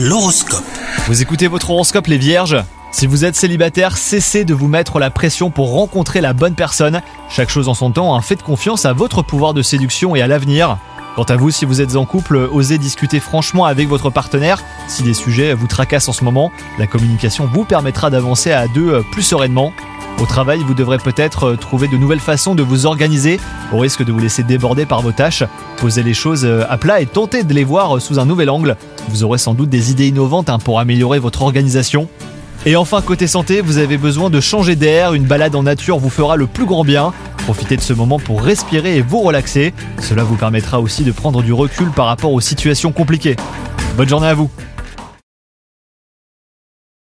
L'horoscope. Vous écoutez votre horoscope les vierges Si vous êtes célibataire, cessez de vous mettre la pression pour rencontrer la bonne personne. Chaque chose en son temps, hein, faites confiance à votre pouvoir de séduction et à l'avenir. Quant à vous, si vous êtes en couple, osez discuter franchement avec votre partenaire. Si des sujets vous tracassent en ce moment, la communication vous permettra d'avancer à deux euh, plus sereinement. Au travail, vous devrez peut-être euh, trouver de nouvelles façons de vous organiser, au risque de vous laisser déborder par vos tâches. Posez les choses euh, à plat et tentez de les voir euh, sous un nouvel angle. Vous aurez sans doute des idées innovantes hein, pour améliorer votre organisation. Et enfin, côté santé, vous avez besoin de changer d'air, une balade en nature vous fera le plus grand bien. Profitez de ce moment pour respirer et vous relaxer. Cela vous permettra aussi de prendre du recul par rapport aux situations compliquées. Bonne journée à vous